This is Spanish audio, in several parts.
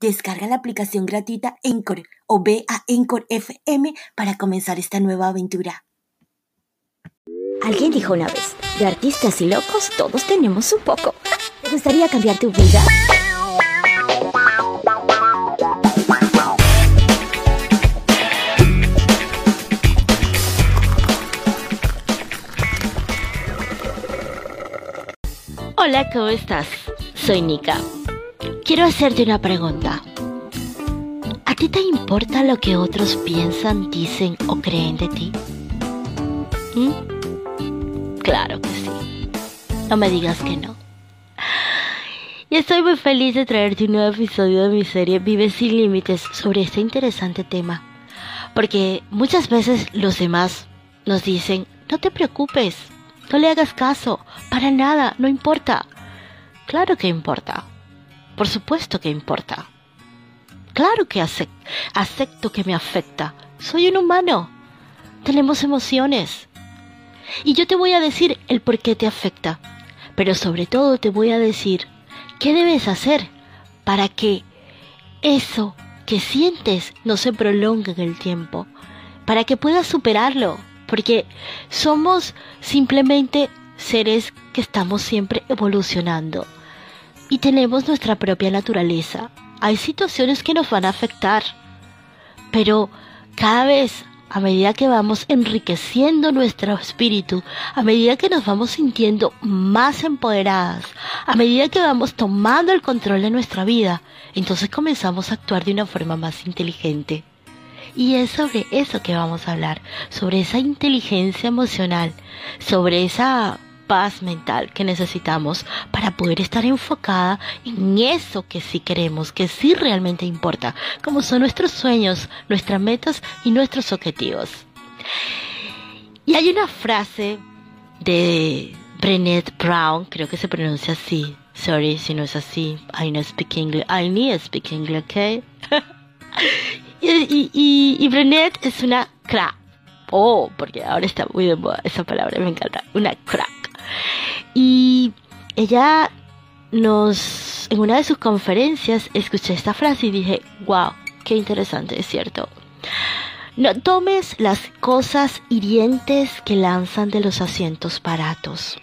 Descarga la aplicación gratuita Encore o ve a Encore FM para comenzar esta nueva aventura. Alguien dijo una vez, de artistas y locos todos tenemos un poco. ¿Te gustaría cambiar tu vida? Hola, ¿cómo estás? Soy Nika Quiero hacerte una pregunta. ¿A ti te importa lo que otros piensan, dicen o creen de ti? ¿Mm? Claro que sí. No me digas que no. Y estoy muy feliz de traerte un nuevo episodio de mi serie Vive sin Límites sobre este interesante tema. Porque muchas veces los demás nos dicen, no te preocupes, no le hagas caso, para nada, no importa. Claro que importa. Por supuesto que importa. Claro que acepto que me afecta. Soy un humano. Tenemos emociones. Y yo te voy a decir el por qué te afecta. Pero sobre todo te voy a decir qué debes hacer para que eso que sientes no se prolongue en el tiempo. Para que puedas superarlo. Porque somos simplemente seres que estamos siempre evolucionando y tenemos nuestra propia naturaleza. Hay situaciones que nos van a afectar, pero cada vez a medida que vamos enriqueciendo nuestro espíritu, a medida que nos vamos sintiendo más empoderadas, a medida que vamos tomando el control de nuestra vida, entonces comenzamos a actuar de una forma más inteligente. Y es sobre eso que vamos a hablar, sobre esa inteligencia emocional, sobre esa paz mental que necesitamos para poder estar enfocada en eso que sí queremos, que sí realmente importa, como son nuestros sueños, nuestras metas y nuestros objetivos. Y hay una frase de Brené Brown, creo que se pronuncia así. Sorry si no es así. I no speak English. I need to speak English, okay? y, y, y, Brené es una crack. Oh, porque ahora está muy de moda esa palabra, me encanta. Una crack. Y ella nos, en una de sus conferencias, escuché esta frase y dije, wow, qué interesante, es cierto. No tomes las cosas hirientes que lanzan de los asientos baratos.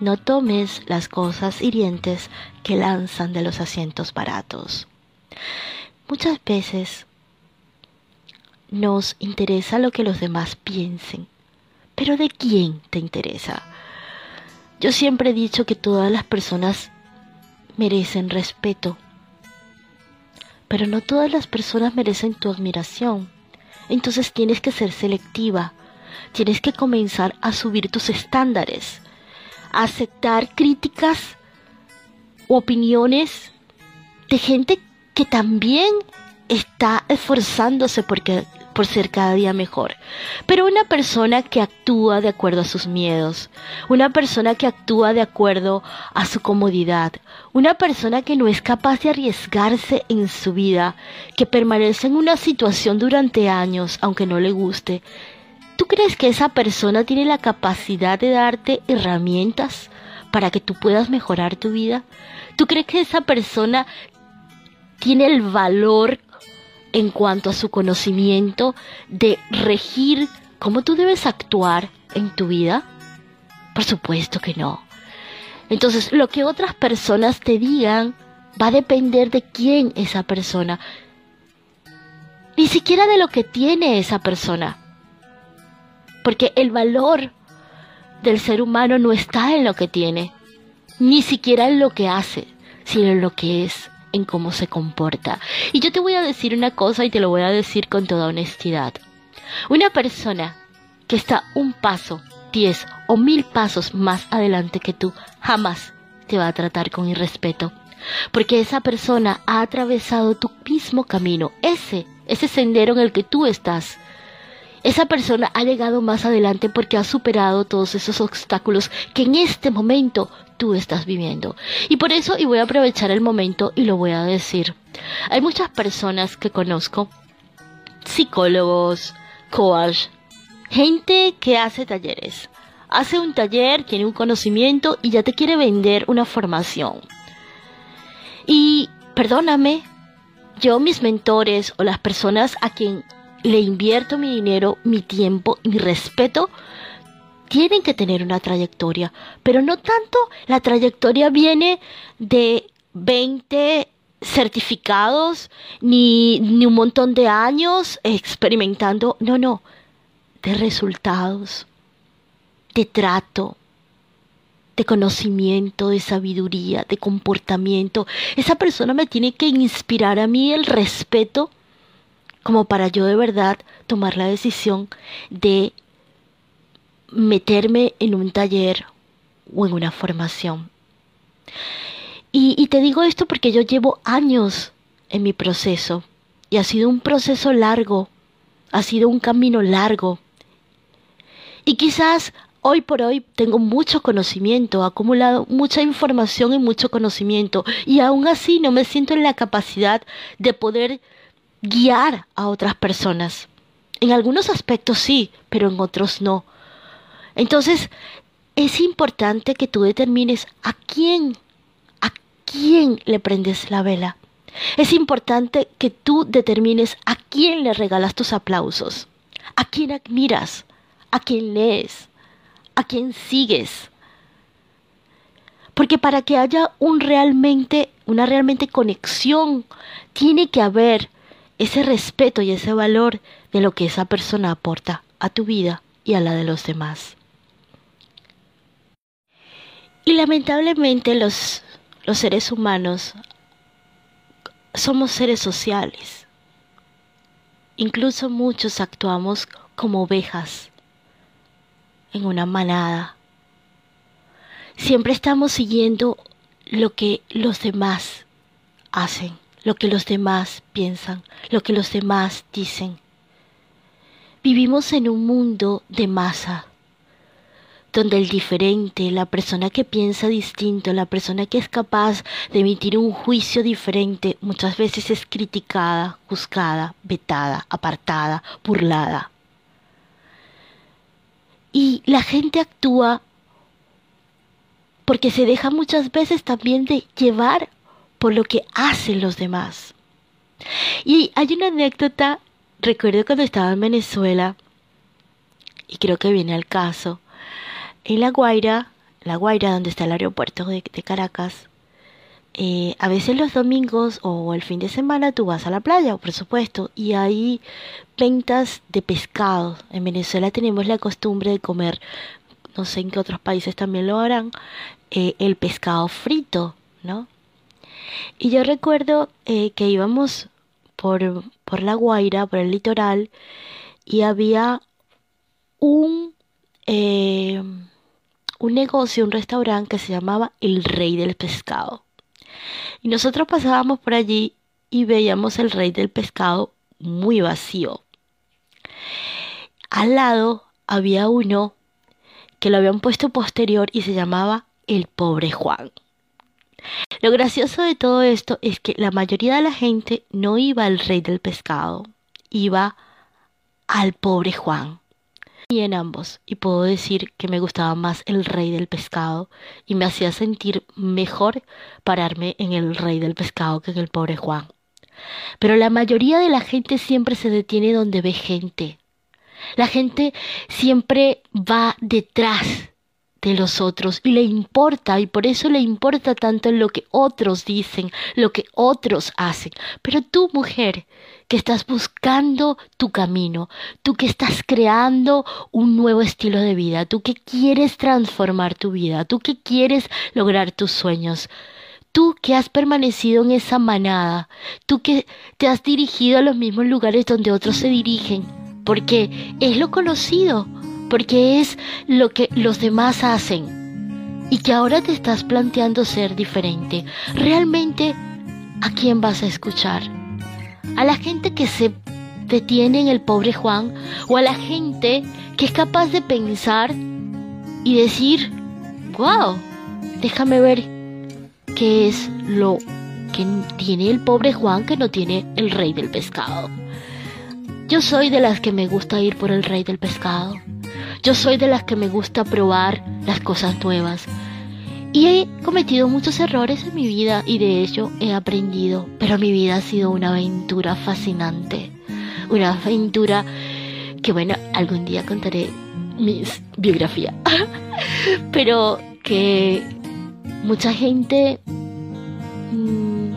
No tomes las cosas hirientes que lanzan de los asientos baratos. Muchas veces nos interesa lo que los demás piensen, pero ¿de quién te interesa? Yo siempre he dicho que todas las personas merecen respeto, pero no todas las personas merecen tu admiración. Entonces tienes que ser selectiva, tienes que comenzar a subir tus estándares, a aceptar críticas o opiniones de gente que también está esforzándose porque por ser cada día mejor, pero una persona que actúa de acuerdo a sus miedos, una persona que actúa de acuerdo a su comodidad, una persona que no es capaz de arriesgarse en su vida, que permanece en una situación durante años aunque no le guste. ¿Tú crees que esa persona tiene la capacidad de darte herramientas para que tú puedas mejorar tu vida? ¿Tú crees que esa persona tiene el valor en cuanto a su conocimiento de regir cómo tú debes actuar en tu vida? Por supuesto que no. Entonces, lo que otras personas te digan va a depender de quién esa persona. Ni siquiera de lo que tiene esa persona. Porque el valor del ser humano no está en lo que tiene, ni siquiera en lo que hace, sino en lo que es en cómo se comporta. Y yo te voy a decir una cosa y te lo voy a decir con toda honestidad. Una persona que está un paso, diez o mil pasos más adelante que tú, jamás te va a tratar con irrespeto. porque esa persona ha atravesado tu mismo camino, ese, ese sendero en el que tú estás. Esa persona ha llegado más adelante porque ha superado todos esos obstáculos que en este momento tú estás viviendo. Y por eso, y voy a aprovechar el momento y lo voy a decir, hay muchas personas que conozco, psicólogos, coach, gente que hace talleres. Hace un taller, tiene un conocimiento y ya te quiere vender una formación. Y perdóname, yo mis mentores o las personas a quien le invierto mi dinero, mi tiempo mi respeto, tienen que tener una trayectoria, pero no tanto la trayectoria viene de 20 certificados ni, ni un montón de años experimentando, no, no, de resultados, de trato, de conocimiento, de sabiduría, de comportamiento. Esa persona me tiene que inspirar a mí el respeto como para yo de verdad tomar la decisión de meterme en un taller o en una formación. Y, te digo esto porque yo llevo años en mi proceso y ha sido un proceso largo, ha sido un camino largo. Y quizás hoy por hoy tengo mucho conocimiento, acumulado mucha información y mucho conocimiento y aún así no me siento en la capacidad de poder guiar a otras personas. En algunos aspectos sí, pero en otros no. Entonces, es importante que tú determines a quién, a quién le prendes la vela. Es importante que tú determines a quién le regalas tus aplausos, a quién admiras, a quién lees, a quién sigues. Porque para que haya un realmente, una realmente conexión, tiene que haber ese respeto y ese valor de lo que esa persona aporta a tu vida y a la de los demás. Y lamentablemente los, los seres humanos somos seres sociales. Incluso muchos actuamos como ovejas en una manada. Siempre estamos siguiendo lo que los demás hacen lo que los demás piensan, lo que los demás dicen. Vivimos en un mundo de masa, donde el diferente, la persona que piensa distinto, la persona que es capaz de emitir un juicio diferente, muchas veces es criticada, juzgada, vetada, apartada, burlada. Y la gente actúa porque se deja muchas veces también de llevar por lo que hacen los demás. Y hay una anécdota, recuerdo cuando estaba en Venezuela, y creo que viene al caso, en La Guaira, La Guaira donde está el aeropuerto de, Caracas, eh, a veces los domingos o el fin de semana tú vas a la playa, por supuesto, y hay ventas de pescado. En Venezuela tenemos la costumbre de comer, no sé en qué otros países también lo harán, eh, el pescado frito, ¿no? Y yo recuerdo eh, que íbamos por, por La Guaira, por el litoral, y había un, eh, un negocio, un restaurante que se llamaba El Rey del Pescado. Y nosotros pasábamos por allí y veíamos el Rey del Pescado muy vacío. Al lado había uno que lo habían puesto posterior y se llamaba El Pobre Juan. Lo gracioso de todo esto es que la mayoría de la gente no iba al rey del pescado, iba al pobre Juan. Y en ambos, y puedo decir que me gustaba más el rey del pescado y me hacía sentir mejor pararme en el rey del pescado que en el pobre Juan. Pero la mayoría de la gente siempre se detiene donde ve gente. La gente siempre va detrás de los otros y le importa y por eso le importa tanto lo que otros dicen, lo que otros hacen. Pero tú, mujer, que estás buscando tu camino, tú que estás creando un nuevo estilo de vida, tú que quieres transformar tu vida, tú que quieres lograr tus sueños, tú que has permanecido en esa manada, tú que te has dirigido a los mismos lugares donde otros se dirigen, porque es lo conocido, porque es lo que los demás hacen. y que ahora te estás planteando ser diferente, realmente, ¿a quién vas a escuchar? ¿A la gente que se detiene en el pobre Juan o a la gente que es capaz de pensar y decir, wow, déjame ver qué es lo que tiene el pobre Juan que no tiene el rey del pescado? Yo soy de las que me gusta ir por el rey del pescado. Yo soy de las que me gusta probar las cosas nuevas. Y he cometido muchos errores en mi vida y de ello he aprendido. Pero mi vida ha sido una aventura fascinante. Una aventura que bueno, algún día contaré mi biografía. pero que mucha gente mmm,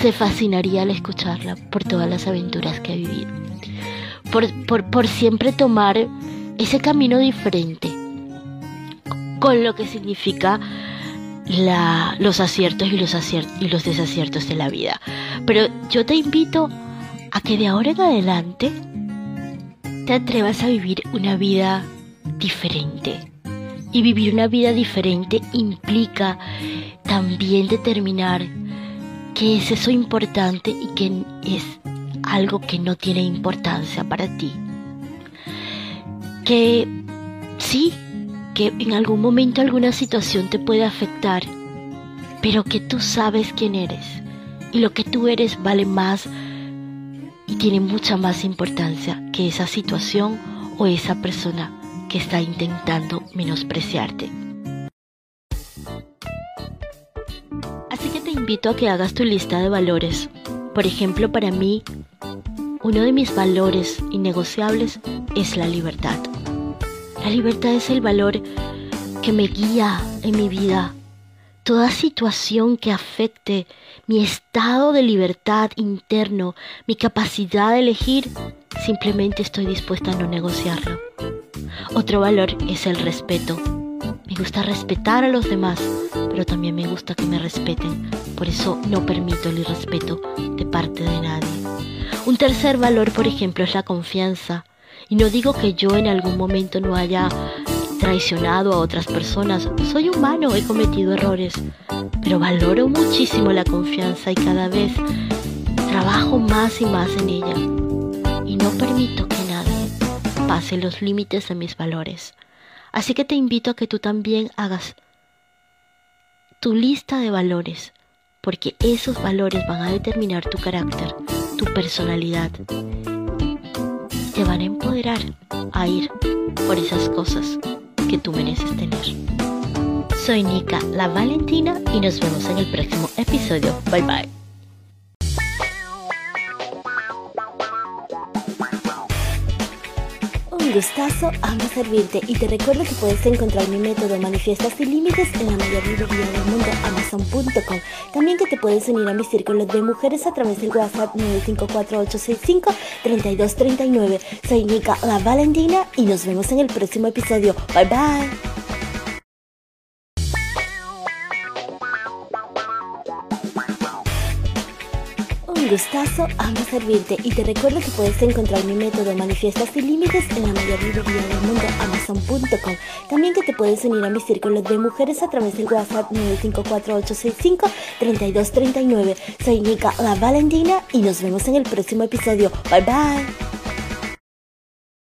se fascinaría al escucharla por todas las aventuras que ha vivido. Por, por, por siempre tomar ese camino diferente, con lo que significa la, los aciertos y los, y los desaciertos de la vida. Pero yo te invito a que de ahora en adelante te atrevas a vivir una vida diferente. Y vivir una vida diferente implica también determinar qué es eso importante y qué es algo que no tiene importancia para ti que sí, que en algún momento alguna situación te puede afectar, pero que tú sabes quién eres y lo que tú eres vale más y tiene mucha más importancia que esa situación o esa persona que está intentando menospreciarte. Así que te invito a que hagas tu lista de valores. Por ejemplo, para mí, uno de mis valores innegociables es la libertad. La libertad es el valor que me guía en mi vida. Toda situación que afecte mi estado de libertad interno, mi capacidad de elegir, simplemente estoy dispuesta a no negociarlo. Otro valor es el respeto. Me gusta respetar a los demás, pero también me gusta que me respeten. Por eso no permito el irrespeto de parte de nadie. Un tercer valor, por ejemplo, es la confianza. Y no digo que yo en algún momento no haya traicionado a otras personas. Soy humano, he cometido errores. Pero valoro muchísimo la confianza y cada vez trabajo más y más en ella. Y no permito que nadie pase los límites de mis valores. Así que te invito a que tú también hagas tu lista de valores, porque esos valores van a determinar tu carácter, personalidad te van a empoderar a ir por esas cosas que tú mereces tener. Soy Nika, la Valentina, y nos vemos en el próximo episodio. Bye bye. Gustazo, amo servirte y te recuerdo que puedes encontrar mi método Manifiestas sin Límites en la mayor librería del mundo, amazon.com. También que te puedes unir a mi círculo de mujeres a través del WhatsApp 954-865-3239. Soy Nika La Valentina y nos vemos en el próximo episodio. Bye bye. Gustazo, amo servirte y te recuerdo que puedes encontrar mi método Manifiestas sin Límites en la mayor librería del mundo, amazon.com. También que te puedes unir a mi círculo de mujeres a través del WhatsApp 954-865-3239. Soy Nika La Valentina y nos vemos en el próximo episodio. Bye bye.